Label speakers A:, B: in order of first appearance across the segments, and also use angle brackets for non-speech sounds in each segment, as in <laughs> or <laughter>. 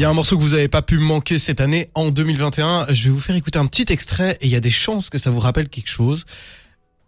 A: Il y a un morceau que vous avez pas pu manquer cette année en 2021. Je vais vous faire écouter un petit extrait et il y a des chances que ça vous rappelle quelque chose.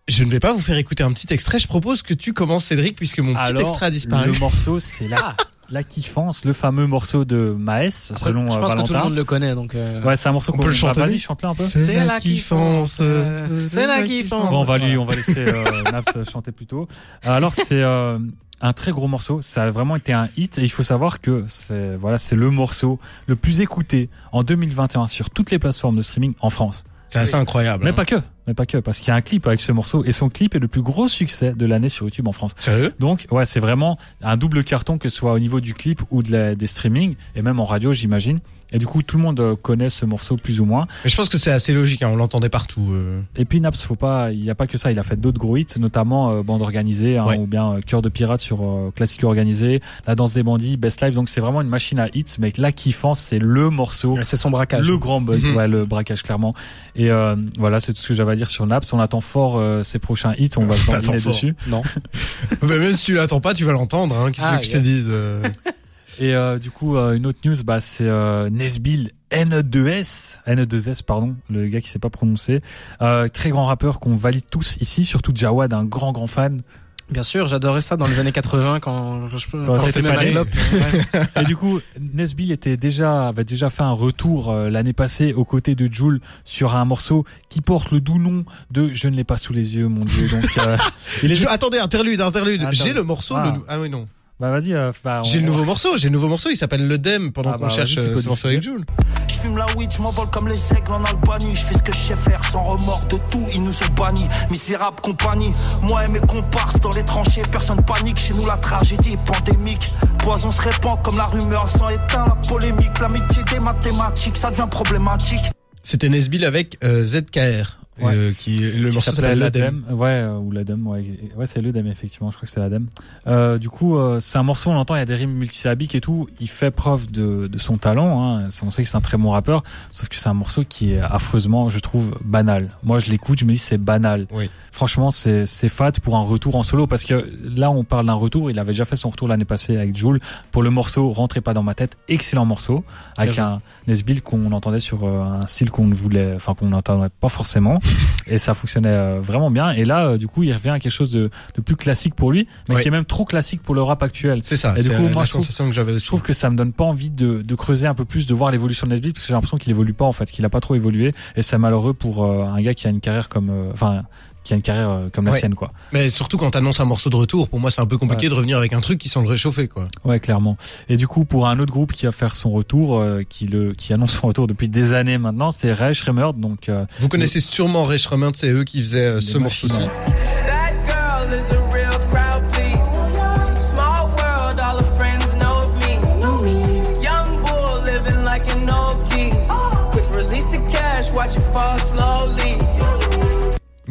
A: Je ne vais pas vous faire écouter un petit extrait. Je propose que tu commences, Cédric, puisque mon petit extrait a disparu.
B: Le morceau, c'est la, <laughs> la kiffance, le fameux morceau de Maes,
C: Après,
B: selon
C: je
B: euh,
C: pense que tout le monde le connaît, donc. euh,
B: Ouais, c'est un morceau
A: On
B: qu'on
A: peut le chanter
B: Vas-y, chante-le un peu.
C: C'est la kiffance, euh, c'est la kiffance.
B: Bon, on va lui, on va laisser euh, <laughs> Naps chanter plus tôt. Alors, c'est euh, un très gros morceau. Ça a vraiment été un hit et il faut savoir que c'est voilà, c'est le morceau le plus écouté en 2021 sur toutes les plateformes de streaming en France.
A: C'est assez incroyable.
B: Mais
A: hein.
B: pas que, mais pas que, parce qu'il y a un clip avec ce morceau et son clip est le plus gros succès de l'année sur YouTube en France.
A: Sérieux?
B: Donc ouais, c'est vraiment un double carton que ce soit au niveau du clip ou de la, des streamings et même en radio, j'imagine. Et du coup, tout le monde euh, connaît ce morceau plus ou moins.
A: Mais je pense que c'est assez logique. hein, On l'entendait partout. euh.
B: Et puis Naps, faut pas, il n'y a pas que ça. Il a fait d'autres gros hits, notamment euh, Bande organisée hein,
A: Ouais.
B: ou bien euh, Cœur de pirate sur euh, Classique organisé, La danse des bandits, Best Life. Donc c'est vraiment une machine à hits. Mais la kiffance, c'est le morceau.
C: C'est son braquage.
B: Le grand bug,
A: Mhm.
B: ouais, le braquage clairement. Et euh, voilà, c'est tout ce que j'avais à dire sur Naps. On attend fort euh, ses prochains hits. On va se <laughs> dessus.
C: Non. <laughs>
A: Mais même si tu l'attends pas, tu vas l'entendre. Hein. Qu'est-ce
C: Ah,
A: que je te dise euh? <laughs>
B: Et euh, du coup, euh, une autre news, bah, c'est euh, Nesbill N2S, N2S pardon, le gars qui sait pas prononcer, euh, très grand rappeur qu'on valide tous ici, surtout Jawad, un grand grand fan.
C: Bien sûr, j'adorais ça dans les années 80 quand, quand je peux.
B: Quand
C: quand. Ouais.
B: Et du coup, Nesbill était déjà avait déjà fait un retour euh, l'année passée aux côtés de Jules sur un morceau qui porte le doux nom de Je ne l'ai pas sous les yeux, mon dieu. Donc, euh, <laughs> il est
A: Je- Attendez, interlude, interlude. J'ai le morceau.
B: Ah.
A: le- Ah oui, non.
B: Bah vas-y, euh, bah, on-
A: J'ai le nouveau morceau. J'ai le nouveau morceau. Il s'appelle Le Dem pendant
B: Ah
A: qu'on
B: bah,
A: cherche euh, ce morceau avec Jules.
D: Je fume la weed, je m'envole comme les aigles en Albanie. Je fais ce que je sais faire sans remords de tout, ils nous ont bannis. Misérable compagnie, moi et mes comparses dans les tranchées, personne panique. Chez nous, la tragédie est pandémique. Poison se répand comme la rumeur sans éteint la polémique. L'amitié des mathématiques, ça devient problématique.
A: C'était Nesbill avec euh, ZKR.
B: Ouais.
A: euh, qui le
B: qui
A: morceau s'appelle l'Adem.
B: Ouais, euh, ou l'Adem, ouais, ouais c'est l'Adem effectivement, je crois que c'est l'Adem. Euh, du coup, euh, c'est un morceau, on l'entend, il y a des rimes multisyllabiques et tout. Il fait preuve de, de son talent. Hein. On sait que c'est un très bon rappeur, sauf que c'est un morceau qui est affreusement, je trouve, banal. Moi, je l'écoute, je me dis c'est banal.
A: Oui.
B: Franchement, c'est c'est fat pour un retour en solo parce que là, on parle d'un retour. Il avait déjà fait son retour l'année passée avec Jules pour le morceau Rentrez pas dans ma tête. Excellent morceau avec
A: Bien
B: un Nesbill qu'on entendait sur euh, un style qu'on ne voulait, enfin qu'on n'entendait pas forcément et ça fonctionnait euh, vraiment bien. Et là, euh, du coup, il revient à quelque chose de, de plus classique pour lui, mais qui est même trop classique pour le rap actuel.
A: C'est ça.
B: Et du coup, moi,
A: la
B: je trouve-
A: que j'avais
B: Je trouve que ça me donne pas envie de, de creuser un peu plus, de voir l'évolution de Nesbitt, parce que j'ai l'impression qu'il évolue pas en fait, qu'il a pas trop évolué, et c'est malheureux pour euh, un gars qui a une carrière comme, euh, enfin, qui a une carrière euh, comme la
A: Ouais.
B: sienne, quoi.
A: Mais surtout quand t'annonces un morceau de retour, pour moi c'est un peu compliqué
B: Ouais.
A: de revenir avec un truc qui sent le réchauffer quoi.
B: Ouais, clairement. Et du coup, pour un autre groupe qui va faire son retour, euh, qui le, qui annonce son retour depuis des années maintenant, c'est Ray Schremer, donc. euh,
A: Vous connaissez sûrement Ray Schremer, c'est eux qui faisaient euh, ce morceau-ci.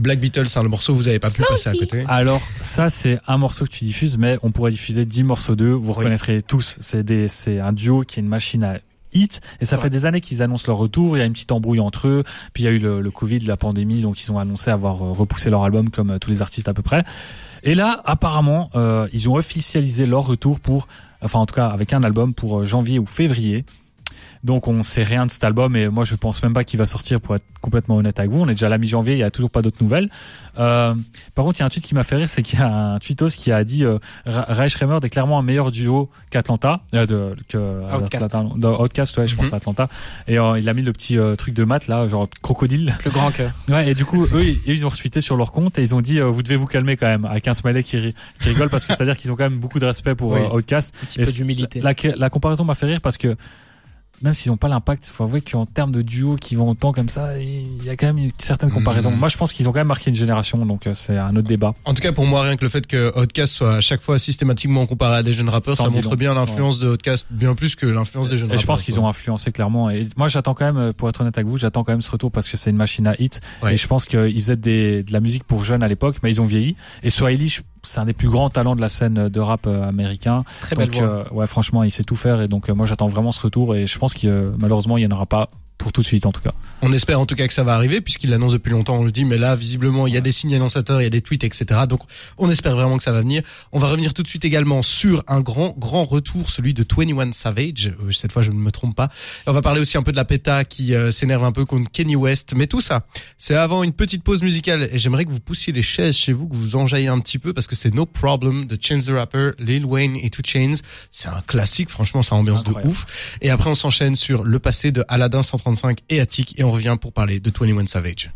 A: Black Beatles, c'est un morceau que vous avez pas pu passer à côté.
B: Alors, ça, c'est un morceau que tu diffuses, mais on pourrait diffuser 10 morceaux d'eux. Vous reconnaîtrez tous. C'est des, c'est un duo qui est une machine à hit. Et ça
C: Ouais.
B: fait des années qu'ils annoncent leur retour. Il y a une petite embrouille entre eux. Puis il y a eu le, le Covid, la pandémie. Donc ils ont annoncé avoir euh, repoussé leur album comme euh, tous les artistes à peu près. Et là, apparemment, euh, ils ont officialisé leur retour pour, enfin en tout cas avec un album pour janvier ou février. Donc on sait rien de cet album et moi je pense même pas qu'il va sortir pour être complètement honnête avec vous. On est déjà à la mi-janvier, il y a toujours pas d'autres nouvelles. Euh, par contre, il y a un tweet qui m'a fait rire, c'est qu'il y a un tweetos qui a dit euh, Schremer est clairement un meilleur duo qu'Atlanta, euh, de, que. Atlanta- de Outkast, ouais, je pense
A: Mhm.
B: à Atlanta. Et euh, il a mis le petit euh, truc de maths là, genre crocodile.
C: Plus grand que. <laughs>
B: Ouais, et du coup, eux, ils, ils ont retweeté sur leur compte et ils ont dit, euh, vous devez vous calmer quand même, avec un smiley qui, ri- qui rigole parce que c'est à dire qu'ils ont quand même beaucoup de respect pour
A: Oui.
B: euh, Outkast.
C: Un petit
B: Et
C: peu d'humilité.
B: La, la comparaison m'a fait rire parce que même s'ils n'ont pas l'impact, faut avouer qu'en termes de duo qui vont autant comme ça, il y a quand même une certaine comparaison.
A: Mhm.
B: Moi, je pense qu'ils ont quand même marqué une génération, donc euh, c'est un autre débat.
A: En tout cas, pour moi, rien que le fait que Outkast soit à chaque fois systématiquement comparé à des jeunes rappeurs,
B: Sans
A: ça montre bien l'influence de Outkast, bien plus que l'influence des jeunes
B: Et
A: rappeurs.
B: je pense qu'ils ont influencé clairement. Et moi, j'attends quand même, euh, pour être honnête avec vous, j'attends quand même ce retour parce que c'est une machine à hit.
A: Ouais.
B: Et je pense qu'ils faisaient des, de la musique pour jeunes à l'époque, mais ils ont vieilli. Et Swahili, je- c'est un des plus grands talents de la scène de rap euh, américain.
C: Très belle
B: donc,
C: voix.
B: euh, ouais, franchement, il sait tout faire. Et donc, euh, moi, j'attends vraiment ce retour. Et je pense que euh, malheureusement, il n'y en aura pas pour tout de suite en tout cas.
A: On espère en tout cas que ça va arriver puisqu'il l'annonce depuis longtemps, on le dit, mais là visiblement il y a des signes annonçateurs, il y a des tweets, etc. Donc on espère vraiment que ça va venir. On va revenir tout de suite également sur un grand grand retour, celui de 21 Savage. Euh, Cette fois je ne me trompe pas. Et on va parler aussi un peu de la PETA qui euh, s'énerve un peu contre Kenny West. Mais tout ça, c'est avant une petite pause musicale et j'aimerais que vous poussiez les chaises chez vous, que vous enjaillez un petit peu parce que c'est No Problem de Chance the Rapper, Lil Wayne et Two Chains. C'est un classique, franchement ça ambiance de ouf. Et après on s'enchaîne sur le passé de Aladdin 135 et Attic et on revient pour parler de 21 Savage.